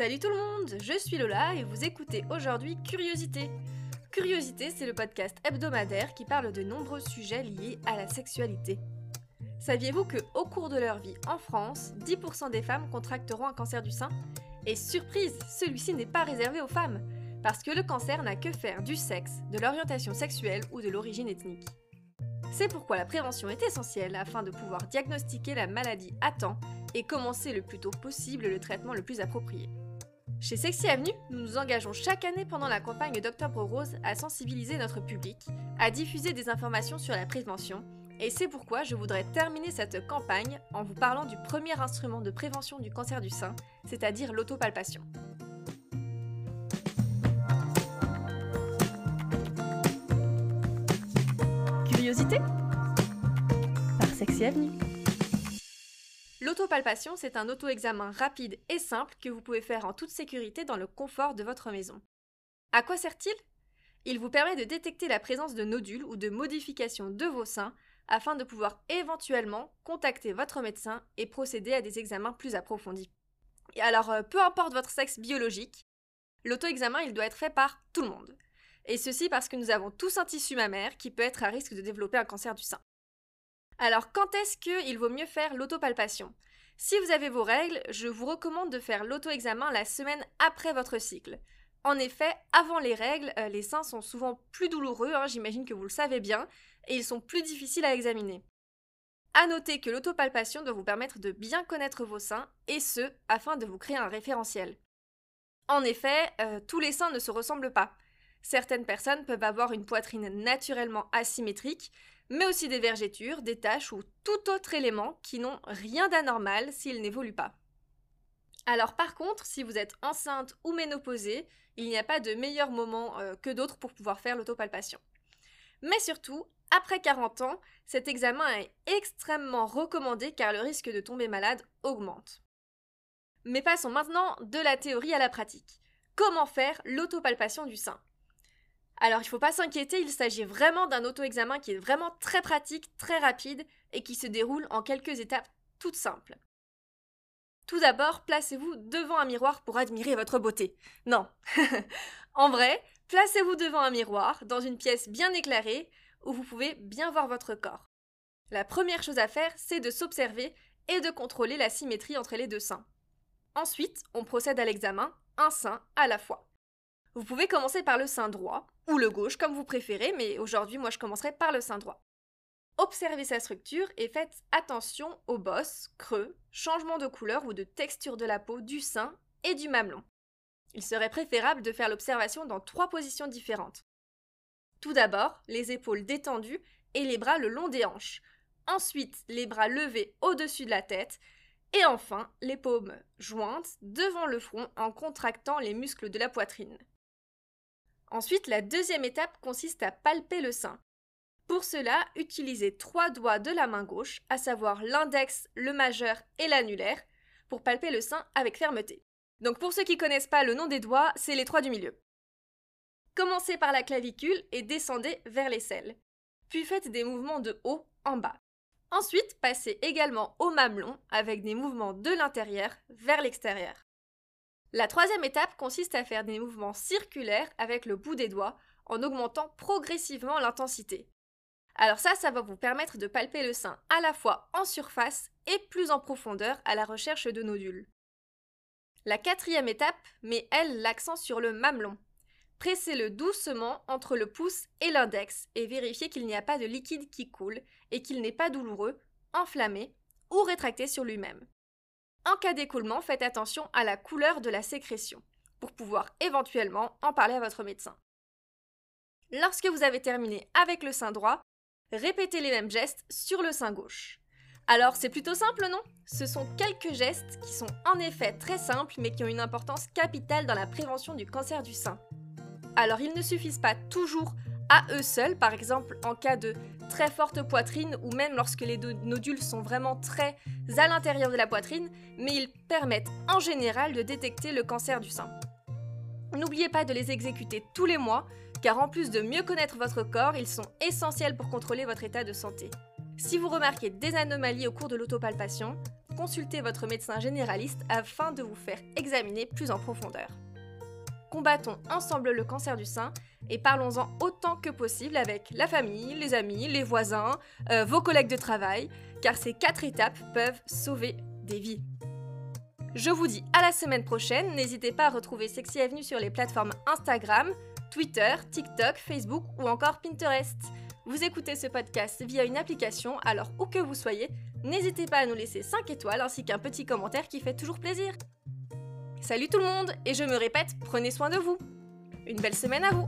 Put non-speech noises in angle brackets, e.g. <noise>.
Salut tout le monde, je suis Lola et vous écoutez aujourd'hui Curiosité. Curiosité, c'est le podcast hebdomadaire qui parle de nombreux sujets liés à la sexualité. Saviez-vous que au cours de leur vie en France, 10% des femmes contracteront un cancer du sein? Et surprise, celui-ci n'est pas réservé aux femmes, parce que le cancer n'a que faire du sexe, de l'orientation sexuelle ou de l'origine ethnique. C'est pourquoi la prévention est essentielle afin de pouvoir diagnostiquer la maladie à temps et commencer le plus tôt possible le traitement le plus approprié. Chez Sexy Avenue, nous nous engageons chaque année pendant la campagne d'Octobre Rose à sensibiliser notre public, à diffuser des informations sur la prévention, et c'est pourquoi je voudrais terminer cette campagne en vous parlant du premier instrument de prévention du cancer du sein, c'est-à-dire l'autopalpation. Curiosité? Par Sexy Avenue. L'autopalpation, c'est un auto-examen rapide et simple que vous pouvez faire en toute sécurité dans le confort de votre maison. À quoi sert-il? Il vous permet de détecter la présence de nodules ou de modifications de vos seins afin de pouvoir éventuellement contacter votre médecin et procéder à des examens plus approfondis. Et alors, euh, peu importe votre sexe biologique, l'auto-examen, il doit être fait par tout le monde. Et ceci parce que nous avons tous un tissu mammaire qui peut être à risque de développer un cancer du sein. Alors, quand est-ce qu'il vaut mieux faire l'autopalpation? Si vous avez vos règles, je vous recommande de faire l'auto-examen la semaine après votre cycle. En effet, avant les règles, euh, les seins sont souvent plus douloureux, hein, j'imagine que vous le savez bien, et ils sont plus difficiles à examiner. À noter que l'autopalpation doit vous permettre de bien connaître vos seins, et ce, afin de vous créer un référentiel. En effet, euh, tous les seins ne se ressemblent pas. Certaines personnes peuvent avoir une poitrine naturellement asymétrique, mais aussi des vergetures, des taches ou tout autre élément qui n'ont rien d'anormal s'ils n'évoluent pas. Alors par contre, si vous êtes enceinte ou ménopausée, il n'y a pas de meilleur moment euh, que d'autres pour pouvoir faire l'autopalpation. Mais surtout, après 40 ans, cet examen est extrêmement recommandé car le risque de tomber malade augmente. Mais passons maintenant de la théorie à la pratique. Comment faire l'autopalpation du sein? Alors il ne faut pas s'inquiéter, il s'agit vraiment d'un auto-examen qui est vraiment très pratique, très rapide et qui se déroule en quelques étapes toutes simples. Tout d'abord, placez-vous devant un miroir pour admirer votre beauté. Non. <laughs> en vrai, placez-vous devant un miroir, dans une pièce bien éclairée, où vous pouvez bien voir votre corps. La première chose à faire, c'est de s'observer et de contrôler la symétrie entre les deux seins. Ensuite, on procède à l'examen, un sein à la fois. Vous pouvez commencer par le sein droit, ou le gauche, comme vous préférez, mais aujourd'hui, moi, je commencerai par le sein droit. Observez sa structure et faites attention aux bosses, creux, changement de couleur ou de texture de la peau du sein et du mamelon. Il serait préférable de faire l'observation dans trois positions différentes. Tout d'abord, les épaules détendues et les bras le long des hanches. Ensuite, les bras levés au-dessus de la tête. Et enfin, les paumes jointes devant le front en contractant les muscles de la poitrine. Ensuite, la deuxième étape consiste à palper le sein. Pour cela, utilisez trois doigts de la main gauche, à savoir l'index, le majeur et l'annulaire, pour palper le sein avec fermeté. Donc pour ceux qui connaissent pas le nom des doigts, c'est les trois du milieu. Commencez par la clavicule et descendez vers l'aisselle. Puis faites des mouvements de haut en bas. Ensuite, passez également au mamelon avec des mouvements de l'intérieur vers l'extérieur. La troisième étape consiste à faire des mouvements circulaires avec le bout des doigts en augmentant progressivement l'intensité. Alors ça, ça va vous permettre de palper le sein à la fois en surface et plus en profondeur à la recherche de nodules. La quatrième étape met, elle, l'accent sur le mamelon. Pressez-le doucement entre le pouce et l'index et vérifiez qu'il n'y a pas de liquide qui coule et qu'il n'est pas douloureux, enflammé ou rétracté sur lui-même. En cas d'écoulement, faites attention à la couleur de la sécrétion, pour pouvoir éventuellement en parler à votre médecin. Lorsque vous avez terminé avec le sein droit, répétez les mêmes gestes sur le sein gauche. Alors c'est plutôt simple, non? Ce sont quelques gestes qui sont en effet très simples mais qui ont une importance capitale dans la prévention du cancer du sein. Alors ils ne suffisent pas toujours à eux seuls, par exemple en cas de très forte poitrine ou même lorsque les nodules sont vraiment très à l'intérieur de la poitrine, mais ils permettent en général de détecter le cancer du sein. N'oubliez pas de les exécuter tous les mois, car en plus de mieux connaître votre corps, ils sont essentiels pour contrôler votre état de santé. Si vous remarquez des anomalies au cours de l'autopalpation, consultez votre médecin généraliste afin de vous faire examiner plus en profondeur. Combattons ensemble le cancer du sein et parlons-en autant que possible avec la famille, les amis, les voisins, euh, vos collègues de travail, car ces quatre étapes peuvent sauver des vies. Je vous dis à la semaine prochaine, n'hésitez pas à retrouver Sexy Avenue sur les plateformes Instagram, Twitter, TikTok, Facebook ou encore Pinterest. Vous écoutez ce podcast via une application, alors où que vous soyez, n'hésitez pas à nous laisser 5 étoiles ainsi qu'un petit commentaire qui fait toujours plaisir. Salut tout le monde, et je me répète, prenez soin de vous. Une belle semaine à vous